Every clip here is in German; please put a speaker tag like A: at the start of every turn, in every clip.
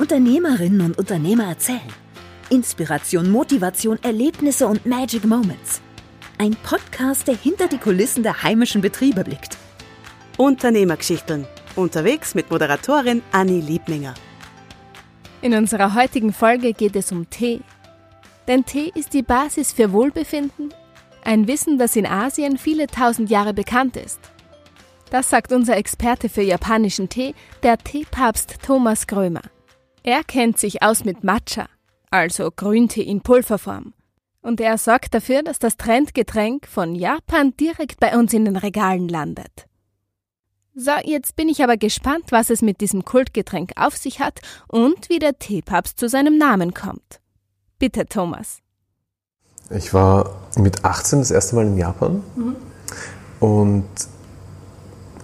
A: Unternehmerinnen und Unternehmer erzählen. Inspiration, Motivation, Erlebnisse und Magic Moments. Ein Podcast, der hinter die Kulissen der heimischen Betriebe blickt.
B: Unternehmergeschichten. Unterwegs mit Moderatorin Anni Liebninger.
C: In unserer heutigen Folge geht es um Tee. Denn Tee ist die Basis für Wohlbefinden, ein Wissen, das in Asien viele tausend Jahre bekannt ist. Das sagt unser Experte für japanischen Tee, der Teepapst Thomas Grömer. Er kennt sich aus mit Matcha, also Grüntee in Pulverform. Und er sorgt dafür, dass das Trendgetränk von Japan direkt bei uns in den Regalen landet. So, jetzt bin ich aber gespannt, was es mit diesem Kultgetränk auf sich hat und wie der Teepapst zu seinem Namen kommt. Bitte, Thomas.
D: Ich war mit 18 das erste Mal in Japan mhm. und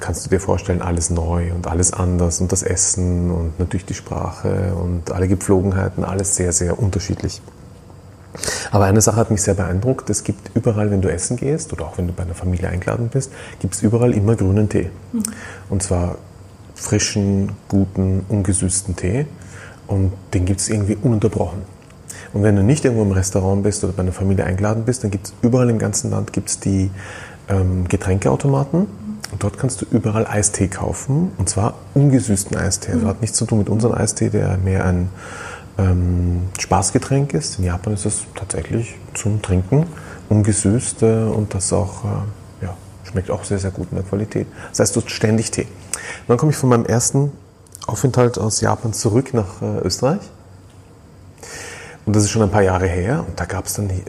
D: kannst du dir vorstellen, alles neu und alles anders und das Essen und natürlich die Sprache und alle Gepflogenheiten, alles sehr, sehr unterschiedlich. Aber eine Sache hat mich sehr beeindruckt. Es gibt überall, wenn du essen gehst oder auch wenn du bei einer Familie eingeladen bist, gibt es überall immer grünen Tee. Mhm. Und zwar frischen, guten, ungesüßten Tee. Und den gibt es irgendwie ununterbrochen. Und wenn du nicht irgendwo im Restaurant bist oder bei einer Familie eingeladen bist, dann gibt es überall im ganzen Land gibt's die ähm, Getränkeautomaten und dort kannst du überall Eistee kaufen, und zwar ungesüßten Eistee. Also hat nichts zu tun mit unserem Eistee, der mehr ein ähm, Spaßgetränk ist. In Japan ist es tatsächlich zum Trinken ungesüßt äh, und das auch, äh, ja, schmeckt auch sehr, sehr gut in der Qualität. Das heißt, du hast ständig Tee. Und dann komme ich von meinem ersten Aufenthalt aus Japan zurück nach äh, Österreich. Und das ist schon ein paar Jahre her. Und da gab es dann, äh,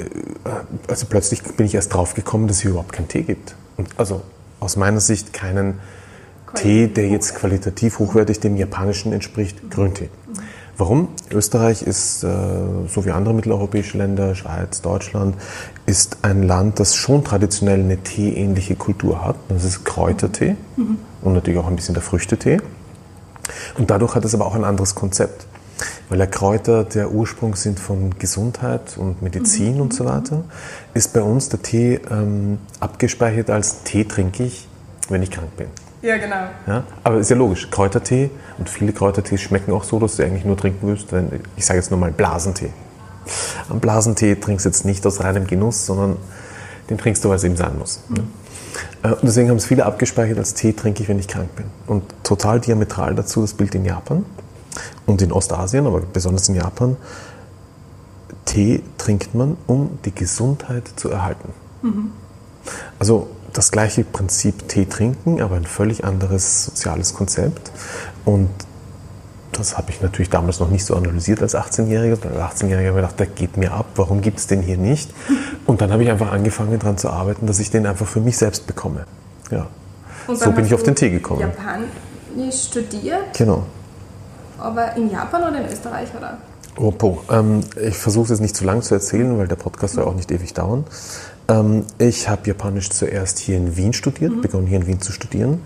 D: also plötzlich bin ich erst drauf gekommen, dass es hier überhaupt keinen Tee gibt. Und also aus meiner Sicht keinen Tee, der jetzt qualitativ hochwertig dem japanischen entspricht, Grüntee. Warum? Österreich ist, äh, so wie andere mitteleuropäische Länder, Schweiz, Deutschland, ist ein Land, das schon traditionell eine teeähnliche Kultur hat. Das ist Kräutertee mhm. und natürlich auch ein bisschen der Früchtetee. Und dadurch hat es aber auch ein anderes Konzept. Weil der Kräuter der Ursprung sind von Gesundheit und Medizin mhm. und so weiter, ist bei uns der Tee ähm, abgespeichert als Tee trinke ich, wenn ich krank bin.
C: Ja, genau.
D: Ja? Aber ist ja logisch, Kräutertee und viele Kräutertees schmecken auch so, dass du eigentlich nur trinken willst. Ich sage jetzt nur mal Blasentee. Einen Blasentee trinkst du jetzt nicht aus reinem Genuss, sondern den trinkst du, weil es eben sein muss. Mhm. Ja? Äh, und deswegen haben es viele abgespeichert als Tee trinke ich, wenn ich krank bin. Und total diametral dazu das Bild in Japan und in Ostasien, aber besonders in Japan, Tee trinkt man, um die Gesundheit zu erhalten. Mhm. Also das gleiche Prinzip Tee trinken, aber ein völlig anderes soziales Konzept. Und das habe ich natürlich damals noch nicht so analysiert als 18-Jähriger. Als 18-Jähriger habe ich gedacht, der geht mir ab, warum gibt es den hier nicht? Und dann habe ich einfach angefangen daran zu arbeiten, dass ich den einfach für mich selbst bekomme. Ja. so bin ich auf den Tee gekommen.
C: Japanisch studiert?
D: Genau.
C: Aber in Japan oder in Österreich, oder?
D: Oh, ähm, ich versuche es jetzt nicht zu lang zu erzählen, weil der Podcast soll auch nicht ewig dauern. Ähm, ich habe Japanisch zuerst hier in Wien studiert, mhm. begonnen hier in Wien zu studieren.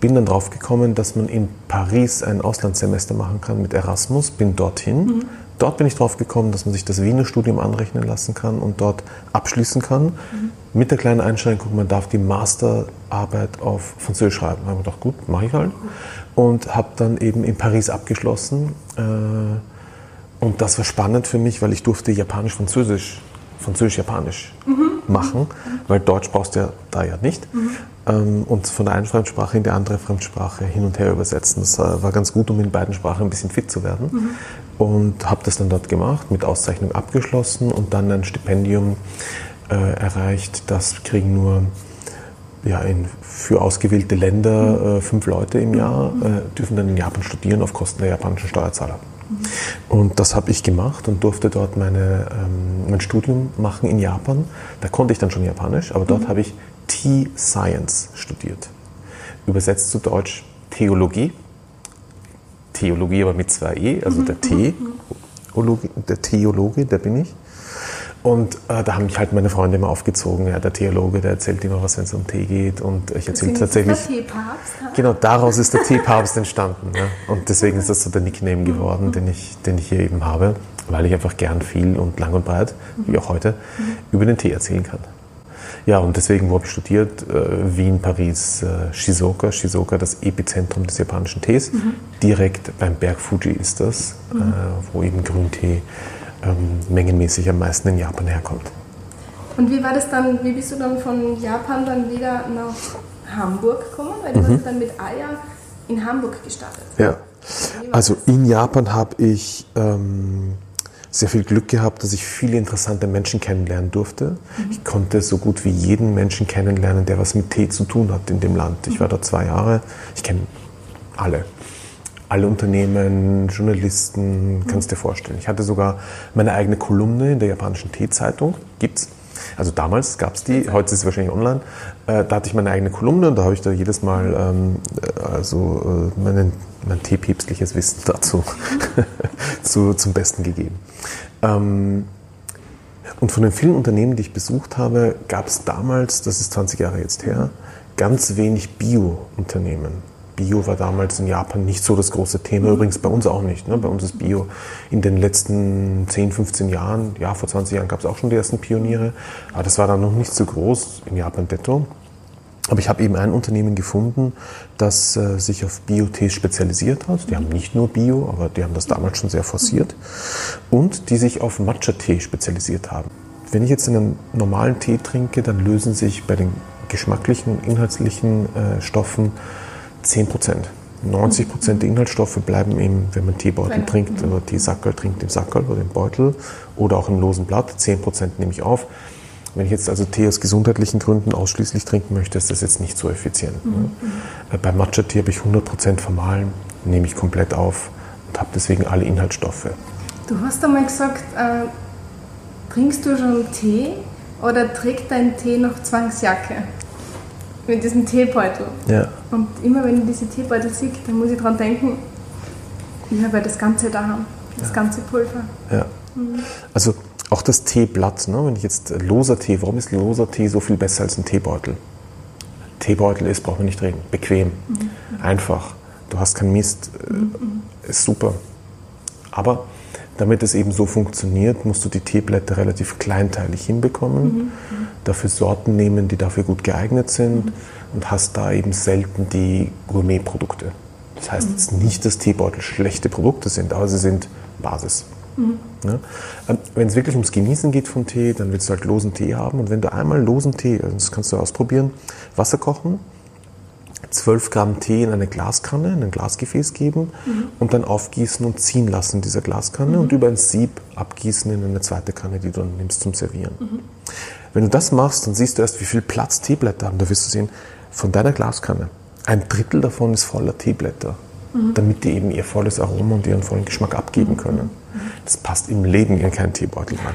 D: Bin dann drauf gekommen, dass man in Paris ein Auslandssemester machen kann mit Erasmus. Bin dorthin. Mhm. Dort bin ich drauf gekommen, dass man sich das Wiener Studium anrechnen lassen kann und dort abschließen kann. Mhm. Mit der kleinen Einschränkung, man darf die Masterarbeit auf Französisch schreiben. Da habe ich gedacht, gut, mache ich halt und habe dann eben in Paris abgeschlossen. Äh, und das war spannend für mich, weil ich durfte Japanisch-Französisch, Französisch-Japanisch mhm. machen, weil Deutsch brauchst du ja da ja nicht. Mhm. Ähm, und von der einen Fremdsprache in die andere Fremdsprache hin und her übersetzen. Das äh, war ganz gut, um in beiden Sprachen ein bisschen fit zu werden. Mhm. Und habe das dann dort gemacht, mit Auszeichnung abgeschlossen und dann ein Stipendium äh, erreicht. Das kriegen nur ja, in, für ausgewählte Länder mhm. äh, fünf Leute im Jahr mhm. äh, dürfen dann in Japan studieren auf Kosten der japanischen Steuerzahler. Mhm. Und das habe ich gemacht und durfte dort meine, ähm, mein Studium machen in Japan. Da konnte ich dann schon Japanisch, aber dort mhm. habe ich Tea Science studiert. Übersetzt zu Deutsch Theologie. Theologie aber mit zwei E, also der T, der Theologe, der bin ich. Und äh, da haben mich halt meine Freunde immer aufgezogen. Ja, der Theologe, der erzählt immer was, wenn es um Tee geht. Und ich erzähle tatsächlich.
C: Der Teepapst?
D: Genau, daraus ist der Teepapst entstanden. Ja. Und deswegen ist das so der Nickname geworden, mhm. den, ich, den ich hier eben habe, weil ich einfach gern viel und lang und breit, wie auch heute, mhm. über den Tee erzählen kann. Ja, und deswegen, wo habe ich studiert? Äh, Wien, Paris, äh, Shizuoka. Shizuoka, das Epizentrum des japanischen Tees. Mhm. Direkt beim Berg Fuji ist das, mhm. äh, wo eben Grüntee ähm, mengenmäßig am meisten in Japan herkommt.
C: Und wie war das dann, wie bist du dann von Japan dann wieder nach Hamburg gekommen? Weil du mhm. hast dann mit Aya in Hamburg gestartet.
D: Ja, also in Japan habe ich ähm, sehr viel Glück gehabt, dass ich viele interessante Menschen kennenlernen durfte. Mhm. Ich konnte so gut wie jeden Menschen kennenlernen, der was mit Tee zu tun hat in dem Land. Ich war da zwei Jahre. Ich kenne alle. Alle Unternehmen, Journalisten, kannst du dir vorstellen. Ich hatte sogar meine eigene Kolumne in der japanischen Teezeitung. Gibt's. Also damals gab es die, heute ist es wahrscheinlich online. Äh, da hatte ich meine eigene Kolumne und da habe ich da jedes Mal ähm, äh, also äh, mein teepäpstliches Wissen dazu zu, zum Besten gegeben. Ähm, und von den vielen Unternehmen, die ich besucht habe, gab es damals, das ist 20 Jahre jetzt her, ganz wenig Bio-Unternehmen. Bio war damals in Japan nicht so das große Thema, übrigens bei uns auch nicht. Ne? Bei uns ist Bio in den letzten 10, 15 Jahren, ja, vor 20 Jahren gab es auch schon die ersten Pioniere, aber das war dann noch nicht so groß in Japan detto. Aber ich habe eben ein Unternehmen gefunden, das äh, sich auf Bio-Tees spezialisiert hat. Die haben nicht nur Bio, aber die haben das damals schon sehr forciert. Und die sich auf Matcha-Tee spezialisiert haben. Wenn ich jetzt einen normalen Tee trinke, dann lösen sich bei den geschmacklichen, inhaltlichen äh, Stoffen 10 Prozent. 90 Prozent der Inhaltsstoffe bleiben eben, wenn man Teebeutel trinkt oder Teesackerl trinkt im Sackerl oder im Beutel oder auch im losen Blatt. 10 Prozent nehme ich auf. Wenn ich jetzt also Tee aus gesundheitlichen Gründen ausschließlich trinken möchte, ist das jetzt nicht so effizient. Ne? Mhm. Ne? Bei Matcha-Tee habe ich 100 Prozent vermahlen, nehme ich komplett auf und habe deswegen alle Inhaltsstoffe.
C: Du hast einmal gesagt, äh, trinkst du schon Tee oder trägt dein Tee noch Zwangsjacke? mit diesem Teebeutel.
D: Ja.
C: Und immer wenn ich diese Teebeutel sehe, dann muss ich daran denken, ich habe ja das Ganze da, das ja. ganze Pulver.
D: Ja. Mhm. Also auch das Teeblatt, ne? wenn ich jetzt loser Tee, warum ist loser Tee so viel besser als ein Teebeutel? Teebeutel ist, braucht man nicht reden, bequem, mhm. einfach, du hast keinen Mist, mhm. ist super. Aber damit es eben so funktioniert, musst du die Teeblätter relativ kleinteilig hinbekommen. Mhm dafür Sorten nehmen, die dafür gut geeignet sind mhm. und hast da eben selten die Gourmetprodukte. Das heißt mhm. jetzt nicht, dass Teebeutel schlechte Produkte sind, aber sie sind Basis. Mhm. Ja? Ähm, wenn es wirklich ums Genießen geht von Tee, dann willst du halt losen Tee haben. Und wenn du einmal losen Tee, also das kannst du ausprobieren, Wasser kochen, 12 Gramm Tee in eine Glaskanne, in ein Glasgefäß geben mhm. und dann aufgießen und ziehen lassen in dieser Glaskanne mhm. und über ein Sieb abgießen in eine zweite Kanne, die du dann nimmst zum Servieren. Mhm. Wenn du das machst, dann siehst du erst, wie viel Platz Teeblätter haben. Da wirst du sehen, von deiner Glaskanne, ein Drittel davon ist voller Teeblätter, mhm. damit die eben ihr volles Aroma und ihren vollen Geschmack abgeben können. Das passt im Leben in keinen Teebeutel rein.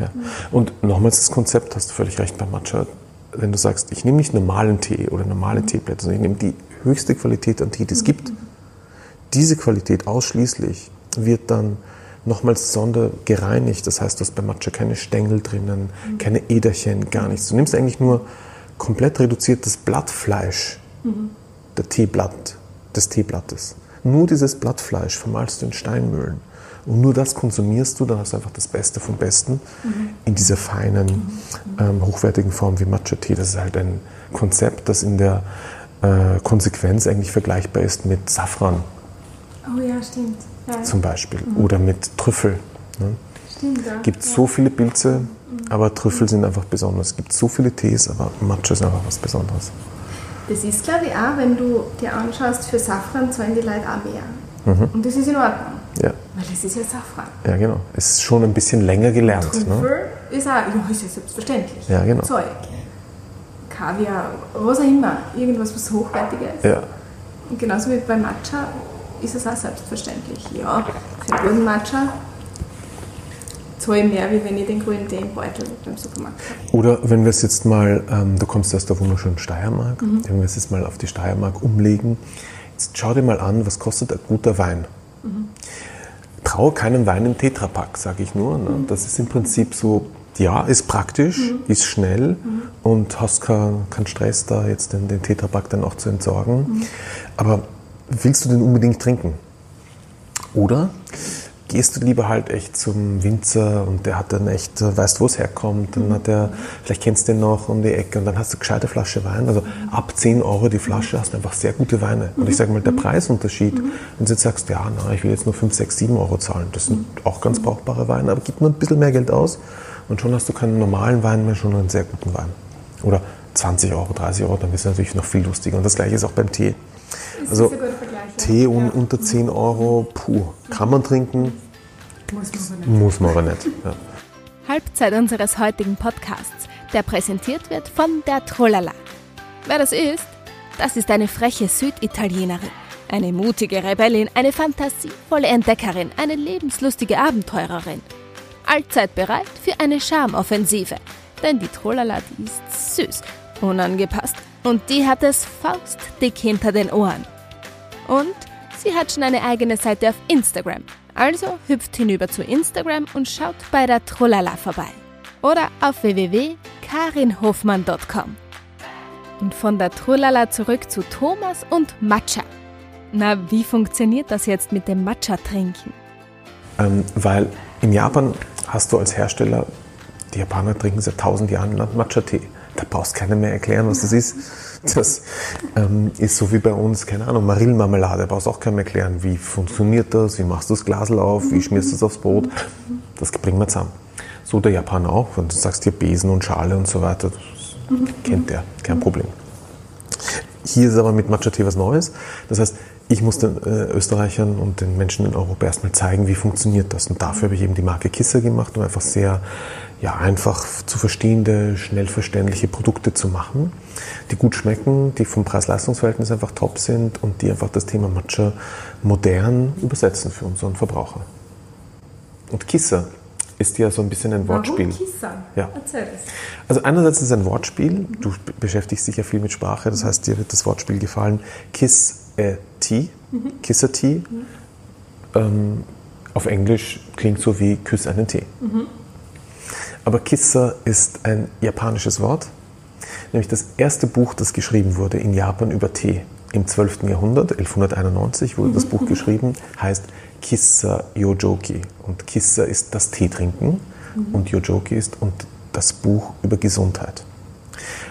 D: Ja. Und nochmals das Konzept, hast du völlig recht bei Matcha, wenn du sagst, ich nehme nicht normalen Tee oder normale mhm. Teeblätter, sondern ich nehme die höchste Qualität an Tee, die es mhm. gibt. Diese Qualität ausschließlich wird dann nochmals sonder gereinigt. Das heißt, du hast bei Matcha keine Stängel drinnen, mhm. keine Äderchen, gar nichts. Du nimmst eigentlich nur komplett reduziertes Blattfleisch, mhm. der Teeblatt, des Teeblattes. Nur dieses Blattfleisch vermalst du in Steinmühlen. Und nur das konsumierst du, dann hast du einfach das Beste vom Besten mhm. in dieser feinen, mhm. ähm, hochwertigen Form wie Matcha-Tee. Das ist halt ein Konzept, das in der äh, Konsequenz eigentlich vergleichbar ist mit Safran.
C: Oh ja, stimmt
D: ja. zum Beispiel. Mhm. Oder mit Trüffel. Ne? Stimmt, ja. gibt so viele Pilze, aber Trüffel sind einfach besonders. Es gibt so viele Tees, aber Matcha ist einfach was Besonderes.
C: Das ist, glaube ich, auch, wenn du dir anschaust, für Safran zahlen die Leute auch mehr. Mhm. Und das ist in Ordnung.
D: Ja.
C: Weil das ist ja Safran.
D: Ja, genau. Es ist schon ein bisschen länger gelernt.
C: Trüffel ne? ist auch, ja, ist ja selbstverständlich.
D: Ja, genau.
C: Zeug. Kaviar, was auch immer. Irgendwas, was hochwertiger ist.
D: Ja.
C: Und genauso wie bei Matcha ist es auch selbstverständlich. Ja, für guten Matcha zahle ich mehr, wie wenn ich den grünen Tee im Beutel beim Supermarkt habe.
D: Oder wenn wir es jetzt mal, ähm, du kommst aus der wunderschönen Steiermark, mhm. wenn wir es jetzt mal auf die Steiermark umlegen, jetzt schau dir mal an, was kostet ein guter Wein. Mhm. Traue keinen Wein im Tetrapack, sage ich nur. Ne? Mhm. Das ist im Prinzip so, ja, ist praktisch, mhm. ist schnell mhm. und hast keinen kein Stress da, jetzt den, den Tetrapack dann auch zu entsorgen. Mhm. Aber willst du den unbedingt trinken? Oder gehst du lieber halt echt zum Winzer und der hat dann echt, äh, weißt wo es herkommt, dann hat er, vielleicht kennst du den noch um die Ecke und dann hast du gescheite Flasche Wein. Also ab 10 Euro die Flasche hast du einfach sehr gute Weine. Und ich sage mal, der Preisunterschied, wenn du jetzt sagst, ja, na, ich will jetzt nur 5, 6, 7 Euro zahlen, das sind auch ganz brauchbare Weine, aber gib nur ein bisschen mehr Geld aus und schon hast du keinen normalen Wein mehr, schon einen sehr guten Wein. Oder 20 Euro, 30 Euro, dann ist es natürlich noch viel lustiger. Und das gleiche ist auch beim Tee. Also Tee un, unter 10 Euro, puh, kann man trinken,
C: muss man aber nicht.
D: muss man aber nicht. Ja.
C: Halbzeit unseres heutigen Podcasts, der präsentiert wird von der Trollala. Wer das ist? Das ist eine freche Süditalienerin, eine mutige Rebellin, eine fantasievolle Entdeckerin, eine lebenslustige Abenteurerin. Allzeit bereit für eine Charmoffensive, denn die Trollala, die ist süß, unangepasst und die hat es faustdick hinter den Ohren. Und sie hat schon eine eigene Seite auf Instagram. Also hüpft hinüber zu Instagram und schaut bei der Trollala vorbei. Oder auf www.karinhofmann.com. Und von der Trollala zurück zu Thomas und Matcha. Na, wie funktioniert das jetzt mit dem Matcha-Trinken?
D: Ähm, weil in Japan hast du als Hersteller, die Japaner trinken seit tausend Jahren Matcha-Tee. Da brauchst keiner mehr erklären, was das ist. Das ähm, ist so wie bei uns, keine Ahnung, Marillenmarmelade. Da brauchst auch keinem erklären, wie funktioniert das, wie machst du das Glasel auf, wie schmierst du es aufs Brot. Das bringen wir zusammen. So der Japaner auch. Wenn du sagst hier Besen und Schale und so weiter, das kennt der, kein Problem. Hier ist aber mit Matcha-Tee was Neues. Das heißt, ich muss den äh, Österreichern und den Menschen in Europa erstmal zeigen, wie funktioniert das. Und dafür habe ich eben die Marke Kisser gemacht, um einfach sehr ja, einfach zu verstehende, schnell verständliche Produkte zu machen, die gut schmecken, die vom Preis-Leistungs-Verhältnis einfach top sind und die einfach das Thema Matcha modern übersetzen für unseren Verbraucher. Und Kisser ist ja so ein bisschen ein Wortspiel.
C: Warum Kissa?
D: Ja.
C: Erzähl es.
D: Also einerseits ist es ein Wortspiel. Du be- beschäftigst dich ja viel mit Sprache, das heißt, dir wird das Wortspiel gefallen. Kiss a tea, kiss a tea. Ähm, auf Englisch klingt so wie küss einen Tee. Aber Kissa ist ein japanisches Wort, nämlich das erste Buch, das geschrieben wurde in Japan über Tee im 12. Jahrhundert, 1191 wurde das Buch geschrieben, heißt Kissa Yojoki. Und Kissa ist das Teetrinken und Yojoki ist und das Buch über Gesundheit.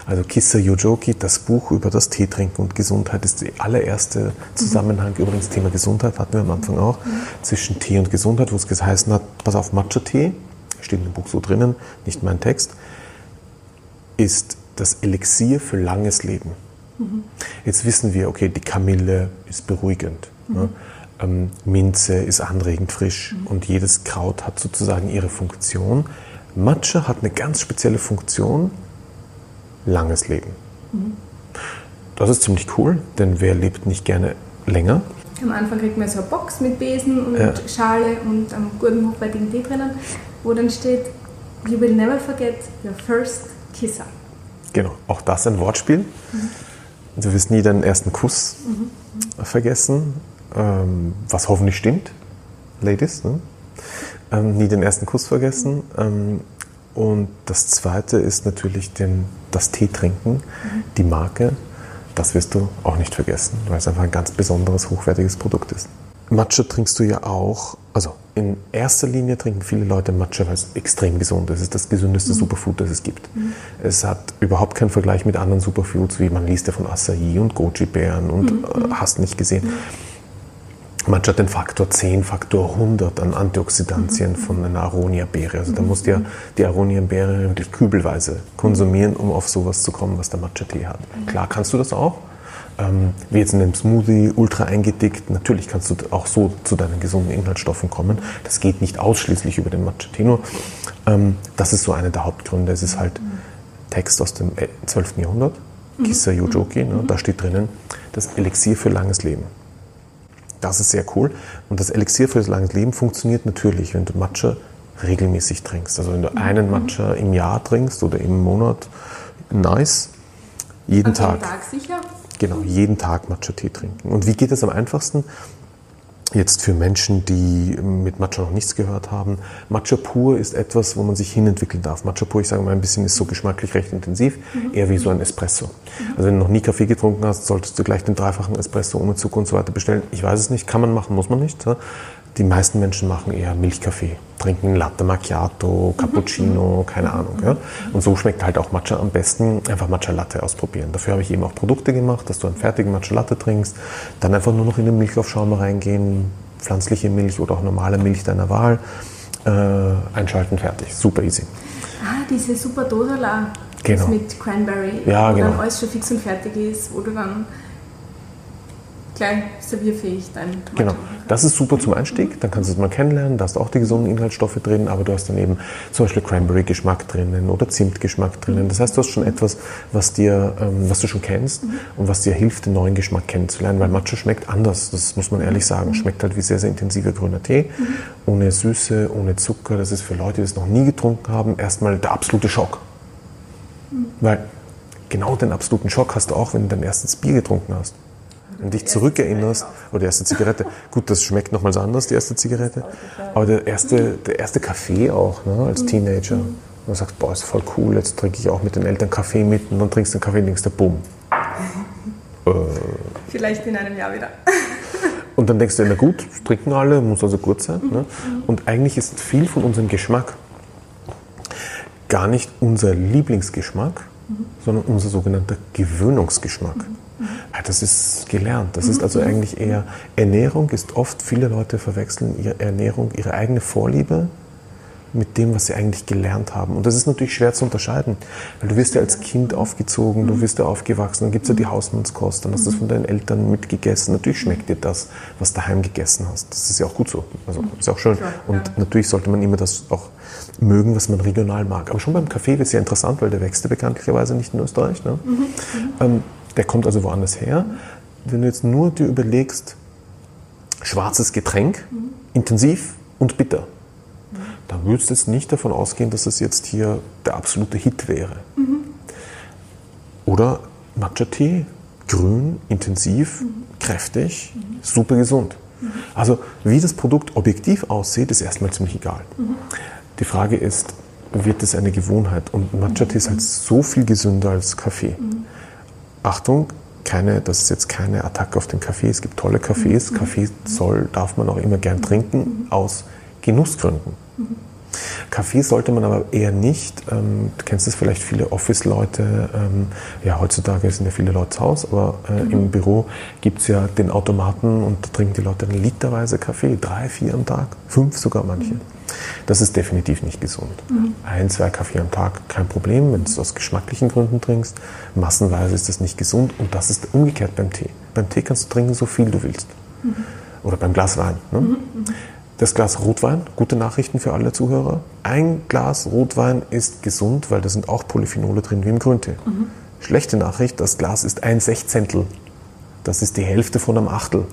D: Also Kissa Yojoki, das Buch über das Teetrinken und Gesundheit, ist der allererste Zusammenhang. Übrigens, Thema Gesundheit hatten wir am Anfang auch, zwischen Tee und Gesundheit, wo es geheißen hat, pass auf, Matcha-Tee, steht dem Buch so drinnen, nicht mein Text, ist das Elixier für langes Leben. Jetzt wissen wir, okay, die Kamille ist beruhigend. Ne? Ähm, Minze ist anregend frisch und jedes Kraut hat sozusagen ihre Funktion. Matcha hat eine ganz spezielle Funktion, langes Leben. Das ist ziemlich cool, denn wer lebt nicht gerne länger?
C: Am Anfang kriegt man so eine Box mit Besen und
D: Ja.
C: Schale und einem guten, hochwertigen Tee drinnen, wo dann steht, You will never forget your first kisser.
D: Genau, auch das ein Wortspiel. Du wirst nie deinen ersten Kuss vergessen, ähm, was hoffentlich stimmt, Ladies. Ne? Ähm, nie den ersten Kuss vergessen. Ähm, und das zweite ist natürlich den, das Tee trinken, die Marke. Das wirst du auch nicht vergessen, weil es einfach ein ganz besonderes, hochwertiges Produkt ist. Matcha trinkst du ja auch, also in erster Linie trinken viele Leute Matcha, weil es extrem gesund ist. Es ist das gesündeste Superfood, das es gibt. Es hat überhaupt keinen Vergleich mit anderen Superfoods, wie man liest ja von Acai und Goji-Beeren und äh, hast nicht gesehen. Matcha hat den Faktor 10, Faktor 100 an Antioxidantien von einer Aronia-Beere. Also da musst du ja die Aronia-Beere kübelweise konsumieren, um auf sowas zu kommen, was der Matcha-Tee hat. Klar kannst du das auch. Ähm, wie jetzt in dem Smoothie, ultra eingedickt. Natürlich kannst du auch so zu deinen gesunden Inhaltsstoffen kommen. Das geht nicht ausschließlich über den Matcha-Tee. Nur ähm, das ist so einer der Hauptgründe. Es ist halt Text aus dem äh, 12. Jahrhundert, Kissa Yojoki. Ne? Da steht drinnen, das Elixier für langes Leben. Das ist sehr cool. Und das Elixier für das langes Leben funktioniert natürlich, wenn du Matcha regelmäßig trinkst. Also wenn du einen Matcha im Jahr trinkst oder im Monat, nice. Jeden
C: Also
D: Tag.
C: Tag sicher.
D: Genau, jeden Tag Matcha-Tee trinken. Und wie geht das am einfachsten? Jetzt für Menschen, die mit Matcha noch nichts gehört haben. Matcha pur ist etwas, wo man sich hinentwickeln darf. Matcha pur, ich sage mal ein bisschen, ist so geschmacklich recht intensiv, eher wie so ein Espresso. Also wenn du noch nie Kaffee getrunken hast, solltest du gleich den dreifachen Espresso ohne Zucker und so weiter bestellen. Ich weiß es nicht, kann man machen, muss man nicht. Die meisten Menschen machen eher Milchkaffee, trinken Latte Macchiato, Cappuccino, keine Ahnung. Ja? Und so schmeckt halt auch Matcha am besten. Einfach Matcha Latte ausprobieren. Dafür habe ich eben auch Produkte gemacht, dass du einen fertigen Matcha Latte trinkst, dann einfach nur noch in den Milchaufschäumer reingehen, pflanzliche Milch oder auch normale Milch deiner Wahl, äh, einschalten, fertig. Super easy.
C: Ah, diese super Dosala
D: Genau.
C: mit Cranberry,
D: Ja,
C: wo
D: genau.
C: dann alles schon fix und fertig ist, wo du dann gleich servierfähig dein Matcha
D: Genau. Das ist super zum Einstieg, dann kannst du es mal kennenlernen, da hast du auch die gesunden Inhaltsstoffe drin, aber du hast dann eben zum Beispiel Cranberry-Geschmack drinnen oder Zimtgeschmack drinnen. Das heißt, du hast schon etwas, was, dir, ähm, was du schon kennst und was dir hilft, den neuen Geschmack kennenzulernen, weil Matcha schmeckt anders, das muss man ehrlich sagen. Schmeckt halt wie sehr, sehr intensiver grüner Tee, ohne Süße, ohne Zucker. Das ist für Leute, die es noch nie getrunken haben, erstmal der absolute Schock. Weil genau den absoluten Schock hast du auch, wenn du dein erstes Bier getrunken hast. Wenn du dich zurückerinnerst, oder die erste Zigarette, gut, das schmeckt nochmals anders, die erste Zigarette, aber der erste, der erste Kaffee auch, ne, als Teenager. Und du sagst, boah, ist voll cool, jetzt trinke ich auch mit den Eltern Kaffee mit und dann trinkst du den Kaffee und denkst, du, bumm.
C: Vielleicht in einem Jahr wieder.
D: Und dann denkst du, na gut, trinken alle, muss also gut sein. Ne? Und eigentlich ist viel von unserem Geschmack gar nicht unser Lieblingsgeschmack, sondern unser sogenannter Gewöhnungsgeschmack. Ja, das ist gelernt. Das ist also eigentlich eher Ernährung ist oft, viele Leute verwechseln ihre Ernährung, ihre eigene Vorliebe mit dem, was sie eigentlich gelernt haben. Und das ist natürlich schwer zu unterscheiden, weil du wirst ja als Kind aufgezogen, du wirst ja aufgewachsen, dann gibt es ja die Hausmannskost, dann hast du es von deinen Eltern mitgegessen. Natürlich schmeckt dir das, was du daheim gegessen hast. Das ist ja auch gut so. Also ist auch schön. Und natürlich sollte man immer das auch mögen, was man regional mag. Aber schon beim Kaffee wird es ja interessant, weil der wächst ja bekanntlicherweise nicht in Österreich. Ne? Ähm, der kommt also woanders her. Wenn du jetzt nur dir überlegst, schwarzes Getränk, intensiv und bitter, dann würdest du jetzt nicht davon ausgehen, dass das jetzt hier der absolute Hit wäre. Oder Matcha-Tee, grün, intensiv, kräftig, super gesund. Also wie das Produkt objektiv aussieht, ist erstmal ziemlich egal. Die Frage ist, wird es eine Gewohnheit? Und Matcha-Tee ist halt so viel gesünder als Kaffee. Achtung, keine, das ist jetzt keine Attacke auf den Kaffee. Es gibt tolle Kaffees. Kaffee soll, darf man auch immer gern trinken, aus Genussgründen. Kaffee sollte man aber eher nicht, ähm, du kennst das vielleicht viele Office-Leute, ähm, ja heutzutage sind ja viele Leute zu Hause, aber äh, im Büro gibt es ja den Automaten und da trinken die Leute dann literweise Kaffee, drei, vier am Tag, fünf sogar manche. Das ist definitiv nicht gesund. Ein, zwei Kaffee am Tag, kein Problem, wenn du es aus geschmacklichen Gründen trinkst. Massenweise ist das nicht gesund und das ist umgekehrt beim Tee. Beim Tee kannst du trinken, so viel du willst. Oder beim Glas Wein. Ne? Das Glas Rotwein, gute Nachrichten für alle Zuhörer. Ein Glas Rotwein ist gesund, weil da sind auch Polyphenole drin wie im Grüntee. Schlechte Nachricht, das Glas ist ein Sechzehntel. Das ist die Hälfte von einem Achtel.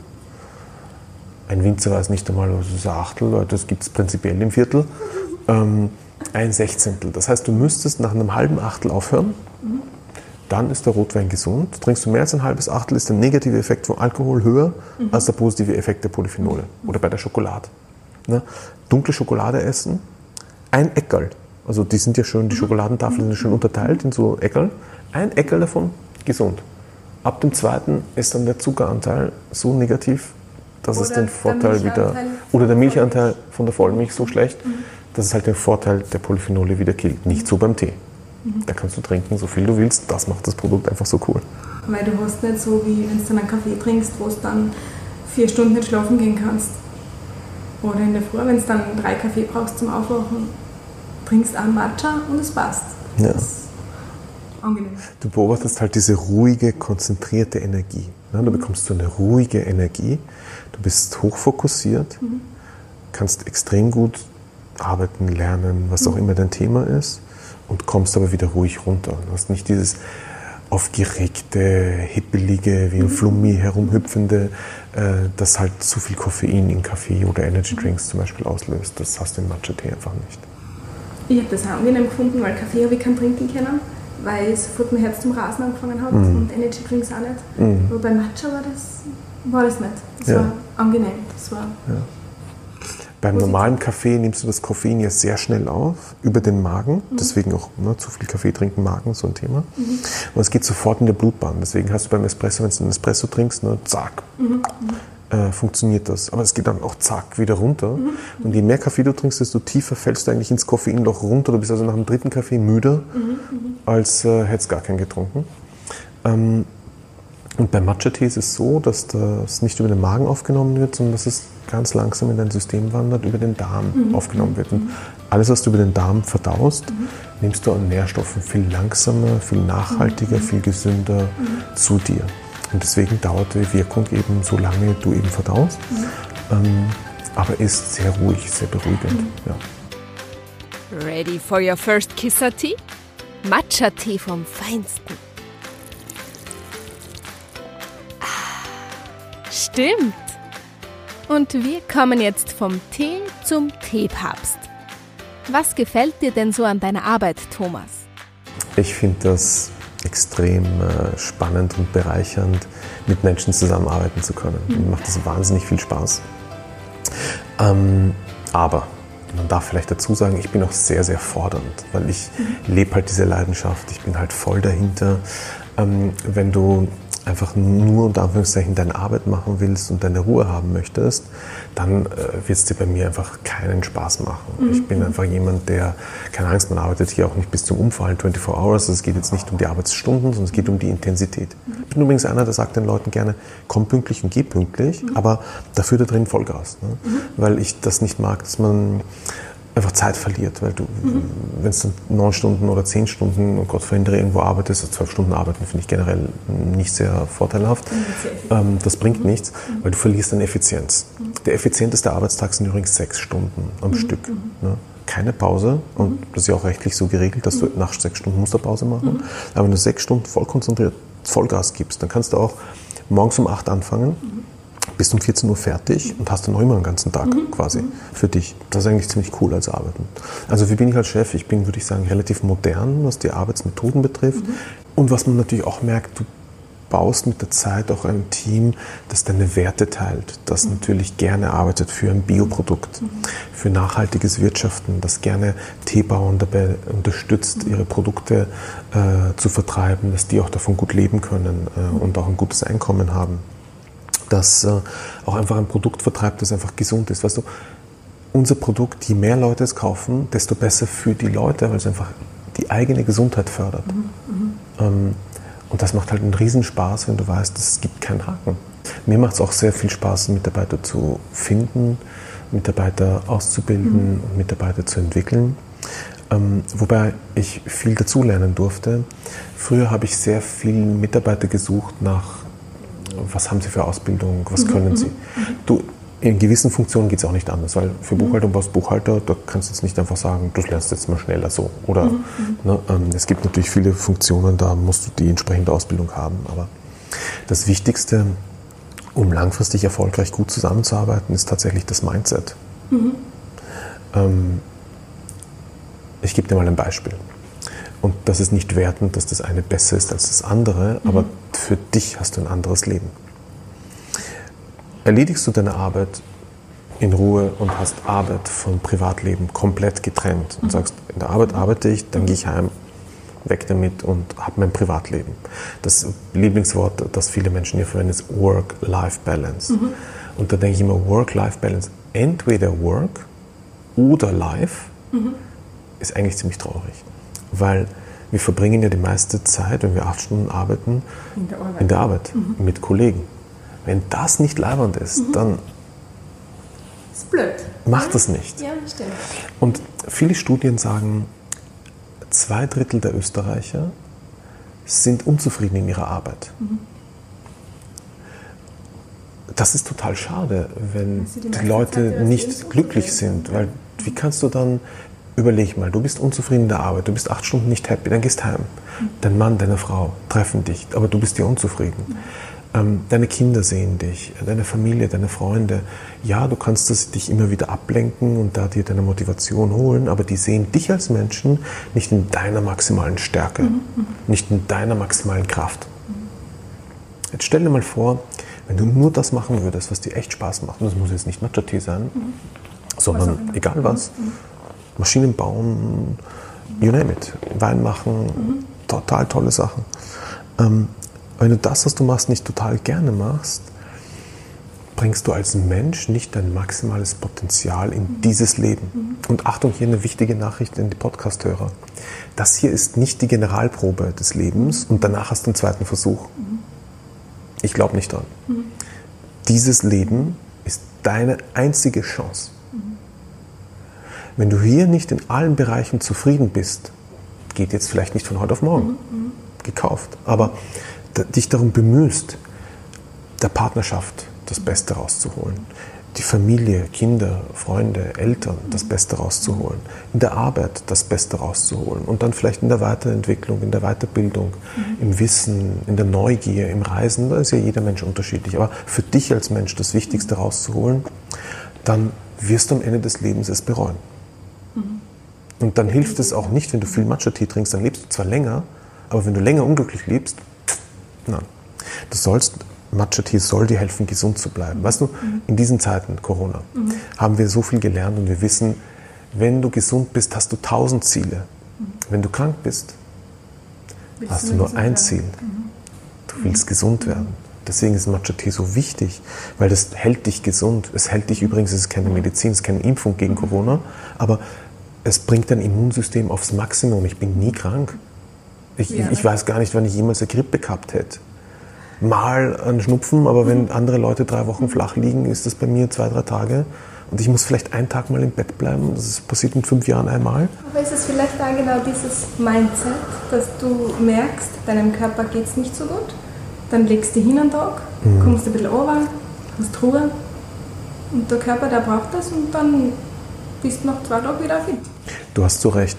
D: Ein Winzer weiß nicht einmal, was ist ein Achtel, das gibt es prinzipiell im Viertel. Ähm, ein Sechzehntel. Das heißt, du müsstest nach einem halben Achtel aufhören. Dann ist der Rotwein gesund. Trinkst du mehr als ein halbes Achtel, ist der negative Effekt vom Alkohol höher als der positive Effekt der Polyphenole. Oder bei der Schokolade. Ne? Dunkle Schokolade essen, ein Eckerl. Also die sind ja schön, die Schokoladentafeln sind schön unterteilt in so Eckerl. Ein Eckerl davon gesund. Ab dem zweiten ist dann der Zuckeranteil so negativ, dass es
C: Oder
D: den
C: der
D: Vorteil wieder oder
C: der
D: Milchanteil von der Vollmilch so schlecht, dass es halt den Vorteil der Polyphenole wieder killt. Nicht so beim Tee. Da kannst du trinken, so viel du willst. Das macht das Produkt einfach so cool.
C: Weil du hast nicht so, wie wenn du dann einen Kaffee trinkst, wo du dann vier Stunden nicht schlafen gehen kannst. Oder in der Früh, wenn du dann drei Kaffee brauchst zum Aufwachen, trinkst einen Matcha und es passt.
D: Ja.
C: Das ist angenehm.
D: Du beobachtest halt diese ruhige, konzentrierte Energie. Ne? Du bekommst so eine ruhige Energie. Du bist hochfokussiert, kannst extrem gut arbeiten, lernen, was auch immer dein Thema ist und kommst aber wieder ruhig runter. Du hast nicht dieses aufgeregte, hippelige, wie ein Flummi herumhüpfende, äh, das halt zu viel Koffein in Kaffee oder Energy Drinks zum Beispiel auslöst. Das hast du in Matcha-Tee einfach nicht.
C: Ich habe das angenehm gefunden, weil Kaffee habe ich keinen trinken können, weil sofort mein Herz zum Rasen angefangen hat
D: Mhm.
C: und Energy Drinks auch nicht. Aber bei Matcha war das, war das nicht. Das
D: Ja.
C: war angenehm. Das war
D: Beim
C: Positiv.
D: normalen Kaffee nimmst du das Koffein ja sehr schnell auf, über den Magen. Deswegen auch ne, zu viel Kaffee trinken, Magen, so ein Thema. Und es geht sofort in der Blutbahn. Deswegen hast du beim Espresso, wenn du einen Espresso trinkst, ne, zack. Äh, funktioniert das. Aber es geht dann auch zack wieder runter. Mhm. Und je mehr Kaffee du trinkst, desto tiefer fällst du eigentlich ins Koffeinloch runter. Du bist also nach dem dritten Kaffee müder, mhm. als äh, hättest gar keinen getrunken. Ähm, und bei Matcha-Tee ist es so, dass das nicht über den Magen aufgenommen wird, sondern dass es ganz langsam in dein System wandert, über den Darm mhm. aufgenommen wird. Und alles, was du über den Darm verdaust, mhm. nimmst du an Nährstoffen viel langsamer, viel nachhaltiger, mhm. viel gesünder mhm. zu dir. Und deswegen dauert die Wirkung eben so lange du eben verdaust, mhm. ähm, aber ist sehr ruhig, sehr beruhigend. Mhm. Ja.
C: Ready for your first Kisser-Tee? Matcha-Tee vom Feinsten. Ah, stimmt. Und wir kommen jetzt vom Tee zum Teepapst. Was gefällt dir denn so an deiner Arbeit, Thomas?
D: Ich finde das extrem äh, spannend und bereichernd, mit Menschen zusammenarbeiten zu können. Mhm. Mir macht das wahnsinnig viel Spaß. Ähm, aber man darf vielleicht dazu sagen, ich bin auch sehr, sehr fordernd, weil ich mhm. lebe halt diese Leidenschaft, ich bin halt voll dahinter. Ähm, wenn du einfach nur unter Anführungszeichen deine Arbeit machen willst und deine Ruhe haben möchtest, dann äh, wird es dir bei mir einfach keinen Spaß machen. Mhm. Ich bin einfach jemand, der, keine Angst, man arbeitet hier auch nicht bis zum Umfallen 24 Hours. Also es geht jetzt nicht um die Arbeitsstunden, sondern es geht um die Intensität. Mhm. Ich bin übrigens einer, der sagt den Leuten gerne, komm pünktlich und geh pünktlich, mhm. aber dafür da drin Vollgas. Ne? Mhm. Weil ich das nicht mag, dass man einfach Zeit verliert, weil du, mhm. wenn es dann neun Stunden oder zehn Stunden, und Gott verhindere, irgendwo arbeitest, also zwölf Stunden arbeiten finde ich generell nicht sehr vorteilhaft. Ähm, das bringt mhm. nichts, weil du verlierst an Effizienz. Mhm. Der effizienteste Arbeitstag sind übrigens sechs Stunden am mhm. Stück. Mhm. Ne? Keine Pause und mhm. das ist ja auch rechtlich so geregelt, dass du nach sechs Stunden musst du Pause machen. Aber wenn du sechs Stunden voll konzentriert Vollgas gibst, dann kannst du auch morgens um acht anfangen bist um 14 Uhr fertig und hast dann noch immer einen ganzen Tag mhm. quasi für dich. Das ist eigentlich ziemlich cool als Arbeiten. Also wie bin ich als Chef? Ich bin, würde ich sagen, relativ modern, was die Arbeitsmethoden betrifft. Mhm. Und was man natürlich auch merkt, du baust mit der Zeit auch ein Team, das deine Werte teilt, das mhm. natürlich gerne arbeitet für ein Bioprodukt, mhm. für nachhaltiges Wirtschaften, das gerne Teebauern dabei unterstützt, mhm. ihre Produkte äh, zu vertreiben, dass die auch davon gut leben können äh, mhm. und auch ein gutes Einkommen haben das äh, auch einfach ein Produkt vertreibt, das einfach gesund ist. Weißt du, unser Produkt, je mehr Leute es kaufen, desto besser für die Leute, weil es einfach die eigene Gesundheit fördert. Mhm. Mhm. Ähm, und das macht halt einen Riesenspaß, wenn du weißt, es gibt keinen Haken. Mir macht es auch sehr viel Spaß, Mitarbeiter zu finden, Mitarbeiter auszubilden mhm. und Mitarbeiter zu entwickeln. Ähm, wobei ich viel dazulernen durfte. Früher habe ich sehr viele Mitarbeiter gesucht nach was haben Sie für Ausbildung, was können Sie. Du, in gewissen Funktionen geht es auch nicht anders, weil für Buchhaltung brauchst du Buchhalter, da kannst du jetzt nicht einfach sagen, du lernst jetzt mal schneller so. Oder mhm. ne, ähm, es gibt natürlich viele Funktionen, da musst du die entsprechende Ausbildung haben. Aber das Wichtigste, um langfristig erfolgreich gut zusammenzuarbeiten, ist tatsächlich das Mindset. Mhm. Ähm, ich gebe dir mal ein Beispiel. Und das ist nicht wertend, dass das eine besser ist als das andere, mhm. aber für dich hast du ein anderes Leben. Erledigst du deine Arbeit in Ruhe und hast Arbeit von Privatleben komplett getrennt und mhm. sagst, in der Arbeit arbeite ich, dann gehe ich heim, weg damit und habe mein Privatleben. Das Lieblingswort, das viele Menschen hier verwenden, ist Work-Life-Balance. Mhm. Und da denke ich immer, Work-Life-Balance, entweder Work oder Life, mhm. ist eigentlich ziemlich traurig weil wir verbringen ja die meiste Zeit, wenn wir acht Stunden arbeiten, in der Arbeit, in der Arbeit mhm. mit Kollegen. Wenn das nicht leibend ist, mhm. dann
C: ist blöd.
D: macht das nicht.
C: Ja, stimmt.
D: Und viele Studien sagen, zwei Drittel der Österreicher sind unzufrieden in ihrer Arbeit. Mhm. Das ist total schade, wenn die, die Leute nicht glücklich sind, weil wie kannst du dann Überleg mal, du bist unzufrieden in der Arbeit, du bist acht Stunden nicht happy, dann gehst heim. Dein Mann, deine Frau treffen dich, aber du bist dir unzufrieden. Ähm, deine Kinder sehen dich, deine Familie, deine Freunde. Ja, du kannst das, dich immer wieder ablenken und da dir deine Motivation holen, aber die sehen dich als Menschen nicht in deiner maximalen Stärke, mhm. nicht in deiner maximalen Kraft. Jetzt stell dir mal vor, wenn du nur das machen würdest, was dir echt Spaß macht, und das muss jetzt nicht Matcha-Tee sein, mhm. sondern egal was, mhm. Maschinen bauen, you name it, Wein machen, mhm. total tolle Sachen. Ähm, wenn du das, was du machst, nicht total gerne machst, bringst du als Mensch nicht dein maximales Potenzial in dieses Leben. Und Achtung, hier eine wichtige Nachricht in die Podcast-Hörer. Das hier ist nicht die Generalprobe des Lebens und danach hast du einen zweiten Versuch. Ich glaube nicht dran. Dieses Leben ist deine einzige Chance. Wenn du hier nicht in allen Bereichen zufrieden bist, geht jetzt vielleicht nicht von heute auf morgen. Gekauft, aber dich darum bemühst, der Partnerschaft das Beste rauszuholen, die Familie, Kinder, Freunde, Eltern das Beste rauszuholen, in der Arbeit das Beste rauszuholen. Und dann vielleicht in der Weiterentwicklung, in der Weiterbildung, mhm. im Wissen, in der Neugier, im Reisen, da ist ja jeder Mensch unterschiedlich, aber für dich als Mensch das Wichtigste rauszuholen, dann wirst du am Ende des Lebens es bereuen. Und dann hilft es auch nicht, wenn du viel Matcha-Tee trinkst, dann lebst du zwar länger, aber wenn du länger unglücklich lebst, nein. Du sollst, Matcha-Tee soll dir helfen, gesund zu bleiben. Weißt du, in diesen Zeiten, Corona, mhm. haben wir so viel gelernt und wir wissen, wenn du gesund bist, hast du tausend Ziele. Wenn du krank bist, willst hast du nur ein Ziel. Du willst gesund werden. Deswegen ist Matcha-Tee so wichtig, weil das hält dich gesund. Es hält dich übrigens, es ist keine Medizin, es ist keine Impfung gegen Corona, aber es bringt dein Immunsystem aufs Maximum. Ich bin nie krank. Ich, ja. ich weiß gar nicht, wann ich jemals eine Grippe gehabt hätte. Mal ein Schnupfen, aber wenn mhm. andere Leute drei Wochen flach liegen, ist das bei mir zwei, drei Tage. Und ich muss vielleicht einen Tag mal im Bett bleiben. Das passiert in fünf Jahren einmal.
C: Aber ist es vielleicht da genau dieses Mindset, dass du merkst, deinem Körper geht es nicht so gut? Dann legst du hin einen Tag, mhm. kommst ein bisschen runter, hast Ruhe. Und der Körper, der braucht das und dann bist nach zwei Tagen wieder fit.
D: Du hast so recht.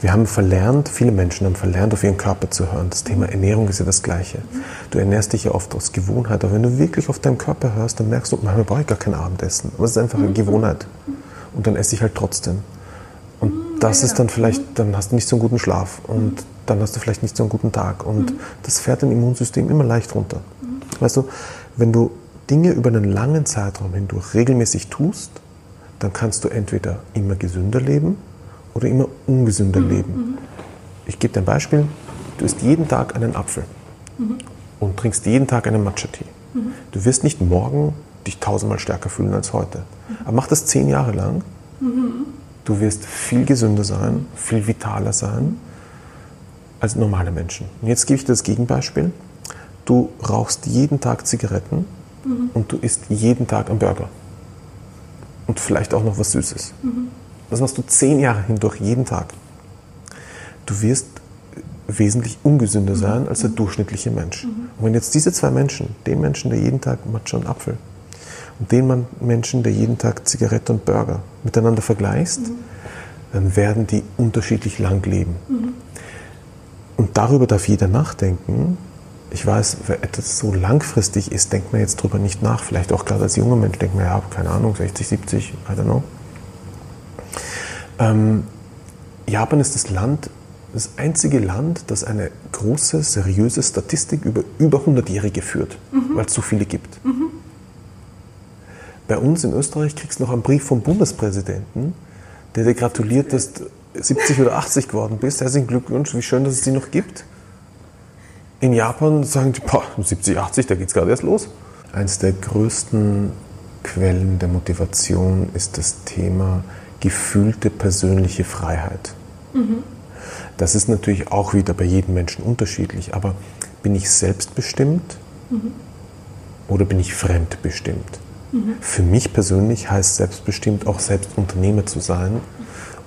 D: Wir haben verlernt, viele Menschen haben verlernt, auf ihren Körper zu hören. Das Thema Ernährung ist ja das Gleiche. Du ernährst dich ja oft aus Gewohnheit, aber wenn du wirklich auf deinen Körper hörst, dann merkst du, manchmal brauche ich gar kein Abendessen. Aber es ist einfach eine mhm. Gewohnheit. Und dann esse ich halt trotzdem. Und mhm, das ist dann vielleicht, dann hast du nicht so einen guten Schlaf und dann hast du vielleicht nicht so einen guten Tag. Und mhm. das fährt dein Immunsystem immer leicht runter. Weißt du, wenn du Dinge über einen langen Zeitraum hindurch regelmäßig tust, dann kannst du entweder immer gesünder leben oder immer ungesünder mhm. leben. Mhm. Ich gebe dir ein Beispiel. Du isst jeden Tag einen Apfel mhm. und trinkst jeden Tag einen Matcha-Tee. Mhm. Du wirst nicht morgen dich tausendmal stärker fühlen als heute. Mhm. Aber mach das zehn Jahre lang. Mhm. Du wirst viel gesünder sein, viel vitaler sein als normale Menschen. Und jetzt gebe ich dir das Gegenbeispiel. Du rauchst jeden Tag Zigaretten und du isst jeden Tag einen Burger und vielleicht auch noch was Süßes. Mhm. Das machst du zehn Jahre hindurch, jeden Tag. Du wirst wesentlich ungesünder sein als der durchschnittliche Mensch. Und wenn jetzt diese zwei Menschen, den Menschen, der jeden Tag Matcha und Apfel, und den Menschen, der jeden Tag Zigarette und Burger miteinander vergleichst, mhm. dann werden die unterschiedlich lang leben. Mhm. Und darüber darf jeder nachdenken, ich weiß, wenn etwas so langfristig ist, denkt man jetzt drüber nicht nach. Vielleicht auch gerade als junger Mensch denkt man, ja, keine Ahnung, 60, 70, I don't know. Ähm, Japan ist das Land, das einzige Land, das eine große, seriöse Statistik über über 100-Jährige führt, mhm. weil es so viele gibt. Mhm. Bei uns in Österreich kriegst du noch einen Brief vom Bundespräsidenten, der dir gratuliert, dass du 70 oder 80 geworden bist. Herzlichen Glückwunsch, wie schön, dass es die noch gibt. In Japan sagen die, boah, 70, 80, da geht es gerade erst los. Eines der größten Quellen der Motivation ist das Thema gefühlte persönliche Freiheit. Mhm. Das ist natürlich auch wieder bei jedem Menschen unterschiedlich, aber bin ich selbstbestimmt mhm. oder bin ich fremdbestimmt? Mhm. Für mich persönlich heißt selbstbestimmt auch selbst Unternehmer zu sein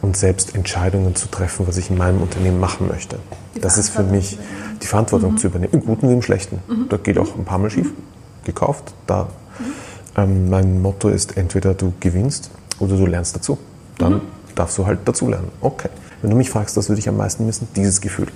D: und selbst Entscheidungen zu treffen, was ich in meinem Unternehmen machen möchte. Das ist für mich die Verantwortung mhm. zu übernehmen, im Guten wie im Schlechten. Mhm. Da geht auch ein paar Mal schief, gekauft. Da, ähm, mein Motto ist, entweder du gewinnst oder du lernst dazu. Dann mhm. darfst du halt dazu lernen. Okay. Wenn du mich fragst, was würde ich am meisten missen? Dieses Gefühl.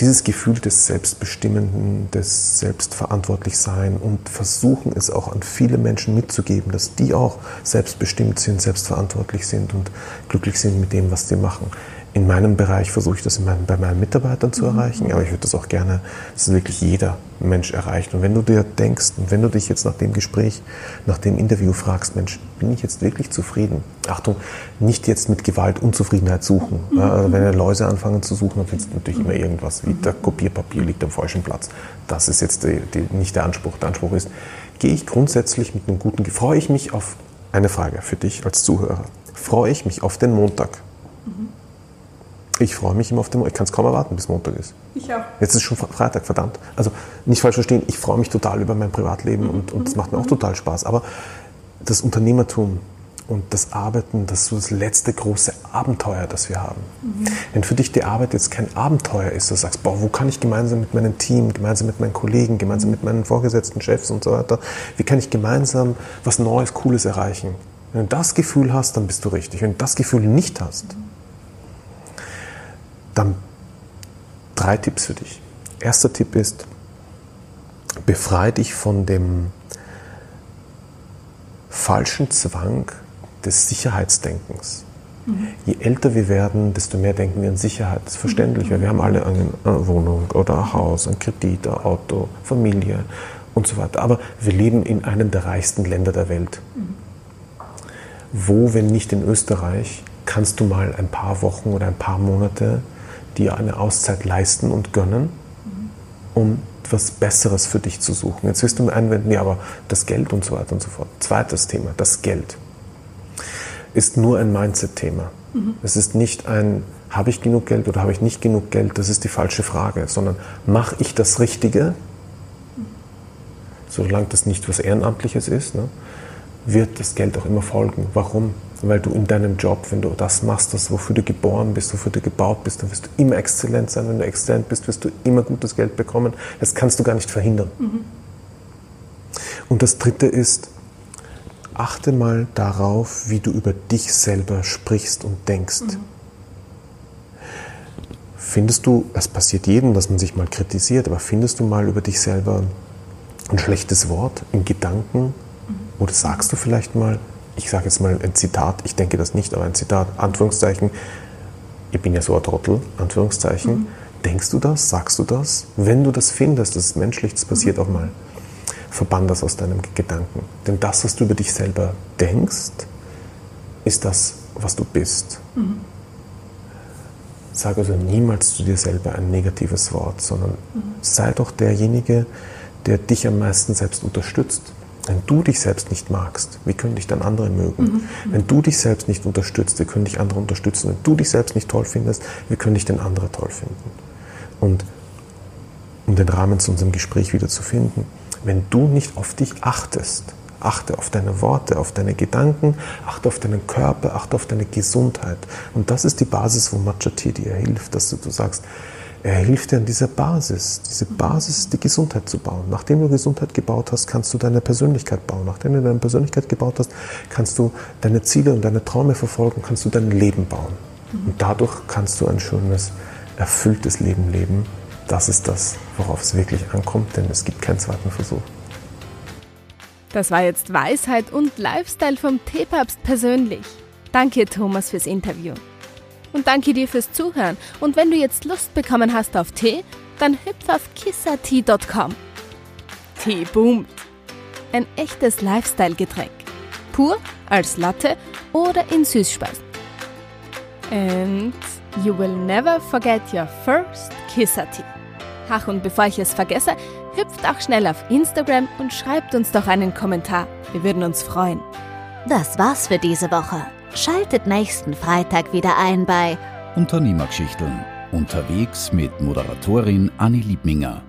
D: Dieses Gefühl des Selbstbestimmenden, des Selbstverantwortlichsein und versuchen es auch an viele Menschen mitzugeben, dass die auch selbstbestimmt sind, selbstverantwortlich sind und glücklich sind mit dem, was sie machen in meinem Bereich versuche ich das meinen, bei meinen Mitarbeitern zu mhm. erreichen, aber ich würde das auch gerne, dass wirklich jeder Mensch erreicht. Und wenn du dir denkst und wenn du dich jetzt nach dem Gespräch, nach dem Interview fragst, Mensch, bin ich jetzt wirklich zufrieden? Achtung, nicht jetzt mit Gewalt Unzufriedenheit suchen. Mhm. Ja, wenn Läuse anfangen zu suchen, dann findest du natürlich immer irgendwas, wie der Kopierpapier liegt am falschen Platz. Das ist jetzt die, die, nicht der Anspruch. Der Anspruch ist, gehe ich grundsätzlich mit einem guten, freue ich mich auf eine Frage für dich als Zuhörer. Freue ich mich auf den Montag? Mhm. Ich freue mich immer auf den Montag. Ich kann es kaum erwarten, bis Montag ist.
C: Ich auch.
D: Jetzt ist schon Freitag, verdammt. Also nicht falsch verstehen, ich freue mich total über mein Privatleben mhm. und, und das macht mir auch total Spaß. Aber das Unternehmertum, und das Arbeiten, das ist so das letzte große Abenteuer, das wir haben. Mhm. Wenn für dich die Arbeit jetzt kein Abenteuer ist, du sagst, boah, wo kann ich gemeinsam mit meinem Team, gemeinsam mit meinen Kollegen, gemeinsam mit meinen vorgesetzten Chefs und so weiter, wie kann ich gemeinsam was Neues, Cooles erreichen? Wenn du das Gefühl hast, dann bist du richtig. Wenn du das Gefühl nicht hast, dann drei Tipps für dich. Erster Tipp ist, befreie dich von dem falschen Zwang, des Sicherheitsdenkens. Mhm. Je älter wir werden, desto mehr denken wir an Sicherheit. Das ist verständlich, weil wir haben alle eine Wohnung oder ein Haus, ein Kredit, ein Auto, Familie und so weiter. Aber wir leben in einem der reichsten Länder der Welt. Mhm. Wo, wenn nicht in Österreich, kannst du mal ein paar Wochen oder ein paar Monate dir eine Auszeit leisten und gönnen, um etwas Besseres für dich zu suchen. Jetzt wirst du mir einwenden, ja, aber das Geld und so weiter und so fort. Zweites Thema, das Geld ist nur ein Mindset-Thema. Mhm. Es ist nicht ein, habe ich genug Geld oder habe ich nicht genug Geld, das ist die falsche Frage, sondern mache ich das Richtige, solange das nicht was Ehrenamtliches ist, ne, wird das Geld auch immer folgen. Warum? Weil du in deinem Job, wenn du das machst, das, wofür du geboren bist, wofür du gebaut bist, dann wirst du immer exzellent sein. Wenn du exzellent bist, wirst du immer gutes Geld bekommen. Das kannst du gar nicht verhindern. Mhm. Und das Dritte ist, achte mal darauf, wie du über dich selber sprichst und denkst. Mhm. Findest du, es passiert jedem, dass man sich mal kritisiert, aber findest du mal über dich selber ein schlechtes Wort in Gedanken? Mhm. Oder sagst du vielleicht mal, ich sage jetzt mal ein Zitat, ich denke das nicht, aber ein Zitat, Anführungszeichen, ich bin ja so ein Trottel, Anführungszeichen. Mhm. Denkst du das? Sagst du das? Wenn du das findest, das ist menschlich, das passiert mhm. auch mal verbann das aus deinem Gedanken. Denn das, was du über dich selber denkst, ist das, was du bist. Mhm. Sag also niemals zu dir selber ein negatives Wort, sondern mhm. sei doch derjenige, der dich am meisten selbst unterstützt. Wenn du dich selbst nicht magst, wie können dich dann andere mögen? Mhm. Wenn du dich selbst nicht unterstützt, wie können dich andere unterstützen? Wenn du dich selbst nicht toll findest, wie können dich denn andere toll finden? Und um den Rahmen zu unserem Gespräch wieder zu finden, wenn du nicht auf dich achtest. Achte auf deine Worte, auf deine Gedanken, achte auf deinen Körper, achte auf deine Gesundheit. Und das ist die Basis, wo Matcha dir hilft, dass du, du sagst, er hilft dir an dieser Basis, diese Basis, die Gesundheit zu bauen. Nachdem du Gesundheit gebaut hast, kannst du deine Persönlichkeit bauen. Nachdem du deine Persönlichkeit gebaut hast, kannst du deine Ziele und deine Träume verfolgen, kannst du dein Leben bauen. Und dadurch kannst du ein schönes, erfülltes Leben leben, das ist das, worauf es wirklich ankommt, denn es gibt keinen zweiten Versuch.
C: Das war jetzt Weisheit und Lifestyle vom Teepapst persönlich. Danke, Thomas, fürs Interview. Und danke dir fürs Zuhören. Und wenn du jetzt Lust bekommen hast auf Tee, dann hüpf auf kissatee.com. Tee boomt. Ein echtes Lifestyle-Getränk. Pur, als Latte oder in Süßspeisen. And you will never forget your first Kissatee. Ach, und bevor ich es vergesse, hüpft auch schnell auf Instagram und schreibt uns doch einen Kommentar. Wir würden uns freuen.
A: Das war's für diese Woche. Schaltet nächsten Freitag wieder ein bei
E: Unternehmergeschichten. Unterwegs mit Moderatorin Anni Liebminger.